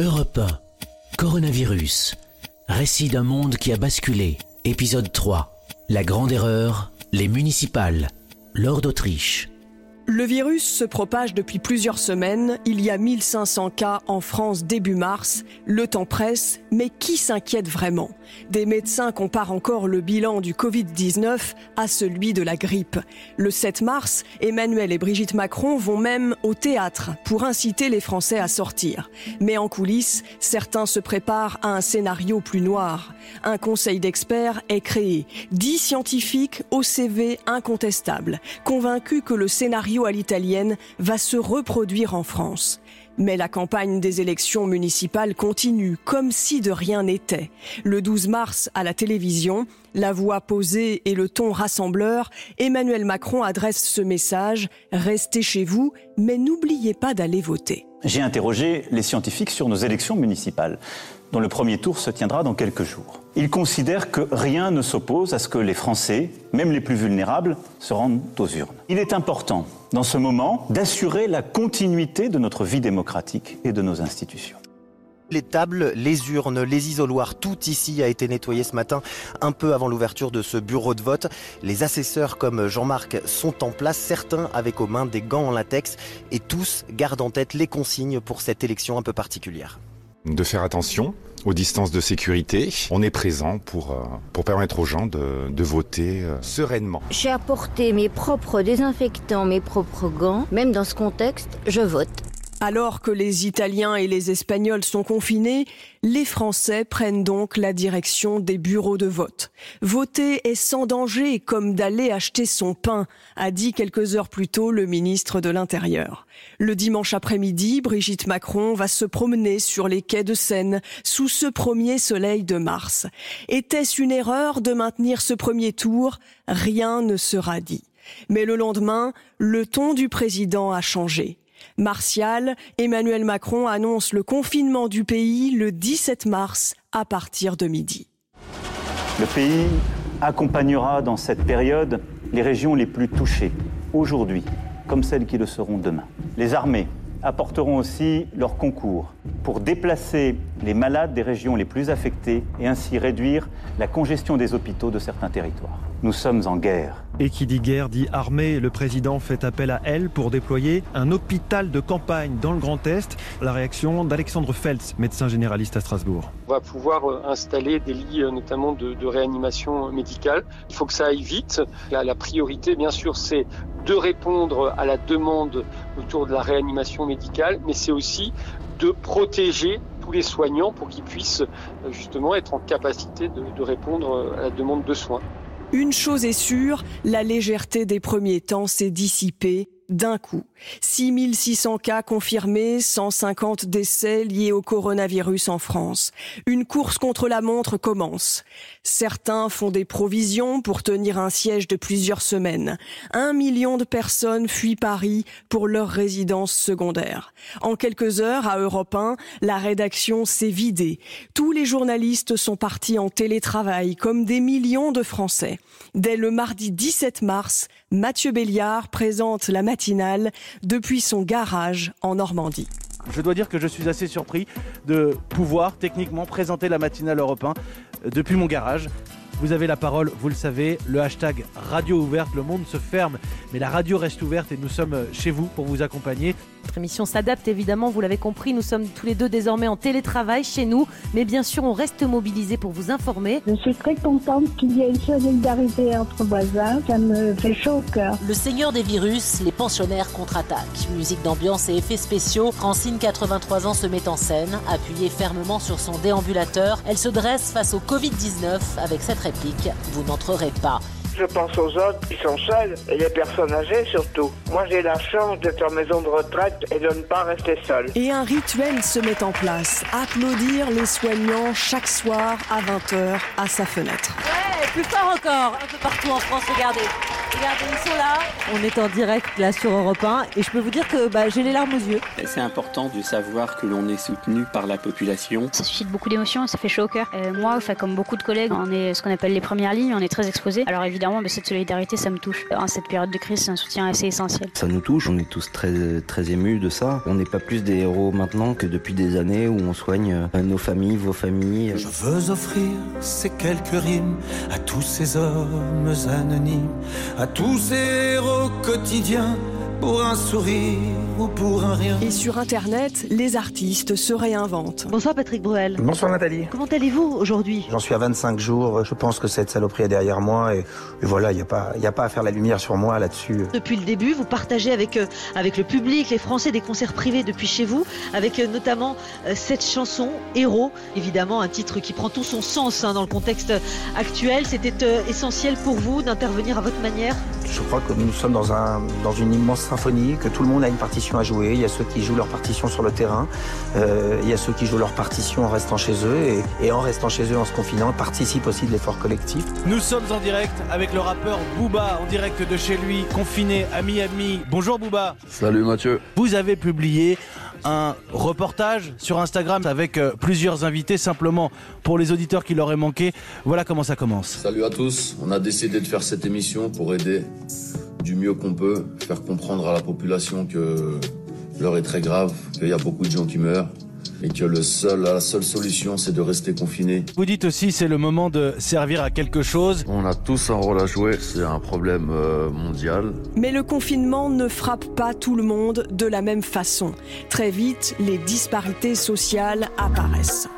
Europe 1. Coronavirus. Récit d'un monde qui a basculé. Épisode 3. La grande erreur. Les municipales. Lord d'Autriche. Le virus se propage depuis plusieurs semaines. Il y a 1500 cas en France début mars. Le temps presse, mais qui s'inquiète vraiment? Des médecins comparent encore le bilan du Covid-19 à celui de la grippe. Le 7 mars, Emmanuel et Brigitte Macron vont même au théâtre pour inciter les Français à sortir. Mais en coulisses, certains se préparent à un scénario plus noir. Un conseil d'experts est créé. Dix scientifiques au CV incontestable, convaincus que le scénario à l'italienne va se reproduire en France. Mais la campagne des élections municipales continue comme si de rien n'était. Le 12 mars, à la télévision, la voix posée et le ton rassembleur, Emmanuel Macron adresse ce message Restez chez vous, mais n'oubliez pas d'aller voter. J'ai interrogé les scientifiques sur nos élections municipales dont le premier tour se tiendra dans quelques jours. Ils considèrent que rien ne s'oppose à ce que les Français, même les plus vulnérables, se rendent aux urnes. Il est important, dans ce moment, d'assurer la continuité de notre vie démocratique et de nos institutions. Les tables, les urnes, les isoloirs, tout ici a été nettoyé ce matin, un peu avant l'ouverture de ce bureau de vote. Les assesseurs comme Jean-Marc sont en place, certains avec aux mains des gants en latex, et tous gardent en tête les consignes pour cette élection un peu particulière de faire attention aux distances de sécurité. On est présent pour, euh, pour permettre aux gens de, de voter euh, sereinement. J'ai apporté mes propres désinfectants, mes propres gants. Même dans ce contexte, je vote. Alors que les Italiens et les Espagnols sont confinés, les Français prennent donc la direction des bureaux de vote. Voter est sans danger comme d'aller acheter son pain, a dit quelques heures plus tôt le ministre de l'Intérieur. Le dimanche après-midi, Brigitte Macron va se promener sur les quais de Seine sous ce premier soleil de mars. Était-ce une erreur de maintenir ce premier tour? Rien ne sera dit. Mais le lendemain, le ton du président a changé. Martial, Emmanuel Macron annonce le confinement du pays le 17 mars à partir de midi. Le pays accompagnera dans cette période les régions les plus touchées, aujourd'hui comme celles qui le seront demain. Les armées apporteront aussi leur concours pour déplacer les malades des régions les plus affectées et ainsi réduire la congestion des hôpitaux de certains territoires. Nous sommes en guerre. Et qui dit guerre dit armée. Le président fait appel à elle pour déployer un hôpital de campagne dans le Grand Est. La réaction d'Alexandre Feltz, médecin généraliste à Strasbourg. On va pouvoir euh, installer des lits euh, notamment de, réanimation médicale. Il faut que ça aille vite. La, priorité, bien sûr, c'est de répondre à la demande autour de la réanimation médicale, mais c'est aussi de protéger tous les soignants pour qu'ils puissent euh, justement être en capacité de répondre à la demande de soins. Une chose est sûre, la légèreté des premiers temps s'est dissipée d'un coup. 6600 cas confirmés, 150 décès liés au coronavirus en France. Une course contre la montre commence. Certains font des provisions pour tenir un siège de plusieurs semaines. Un million de personnes fuient Paris pour leur résidence secondaire. En quelques heures, à Europe 1, la rédaction s'est vidée. Tous les journalistes sont partis en télétravail, comme des millions de Français. Dès le mardi 17 mars, Mathieu Béliard présente la depuis son garage en Normandie. Je dois dire que je suis assez surpris de pouvoir techniquement présenter la matinale Europe 1 depuis mon garage. Vous avez la parole, vous le savez, le hashtag radio ouverte, le monde se ferme, mais la radio reste ouverte et nous sommes chez vous pour vous accompagner. Notre émission s'adapte évidemment, vous l'avez compris, nous sommes tous les deux désormais en télétravail chez nous, mais bien sûr on reste mobilisés pour vous informer. Je suis très contente qu'il y ait une solidarité entre voisins, ça me fait chaud au cœur. Le Seigneur des virus, les pensionnaires contre-attaque. Musique d'ambiance et effets spéciaux, Francine 83 ans se met en scène, appuyée fermement sur son déambulateur, elle se dresse face au Covid-19 avec cette réplique, vous n'entrerez pas. Je pense aux autres qui sont seuls et les personnes âgées surtout. Moi j'ai la chance d'être en maison de retraite et de ne pas rester seul. Et un rituel se met en place. Applaudir les soignants chaque soir à 20h à sa fenêtre. Ouais, plus fort encore, un peu partout en France, regardez. Regardez, ils sont là. On est en direct là sur Europe 1 et je peux vous dire que bah, j'ai les larmes aux yeux. C'est important de savoir que l'on est soutenu par la population. Ça suscite beaucoup d'émotions, ça fait chaud au cœur. Euh, moi, enfin, comme beaucoup de collègues, on est ce qu'on appelle les premières lignes, on est très exposés. Alors évidemment, bah, cette solidarité, ça me touche. En cette période de crise, c'est un soutien assez essentiel. Ça nous touche, on est tous très, très émus de ça. On n'est pas plus des héros maintenant que depuis des années où on soigne euh, nos familles, vos familles. Je veux offrir ces quelques rimes à tous ces hommes anonymes, à tous ces héros quotidiens pour un sourire ou pour un rien. Et sur Internet, les artistes se réinventent. Bonsoir Patrick Bruel. Bonsoir Nathalie. Comment allez-vous aujourd'hui? J'en suis à 25 jours. Je pense que cette saloperie est derrière moi et, et voilà, il n'y a, pas- y a pas à faire la lumière sur moi là-dessus. Depuis le début, vous partagez avec, euh, avec le public, les Français, des concerts privés depuis chez vous, avec euh, notamment euh, cette chanson, Héros. Évidemment, un titre qui prend tout son sens hein, dans le contexte actuel. C'était essentiel pour vous d'intervenir à votre manière? Je crois que nous sommes dans, un, dans une immense symphonie, que tout le monde a une partition à jouer. Il y a ceux qui jouent leur partition sur le terrain, euh, il y a ceux qui jouent leur partition en restant chez eux et, et en restant chez eux en se confinant, participent aussi de l'effort collectif. Nous sommes en direct avec le rappeur Booba, en direct de chez lui, confiné à Miami. Bonjour Booba. Salut Mathieu. Vous avez publié un reportage sur Instagram avec euh, plusieurs invités, simplement pour les auditeurs qui l'auraient manqué. Voilà comment ça commence. Salut à tous. On a décidé de faire cette émission pour aider du mieux qu'on peut, faire comprendre à la population que l'heure est très grave, qu'il y a beaucoup de gens qui meurent et que le seul, la seule solution c'est de rester confiné. Vous dites aussi c'est le moment de servir à quelque chose. On a tous un rôle à jouer, c'est un problème euh, mondial. Mais le confinement ne frappe pas tout le monde de la même façon. Très vite, les disparités sociales apparaissent.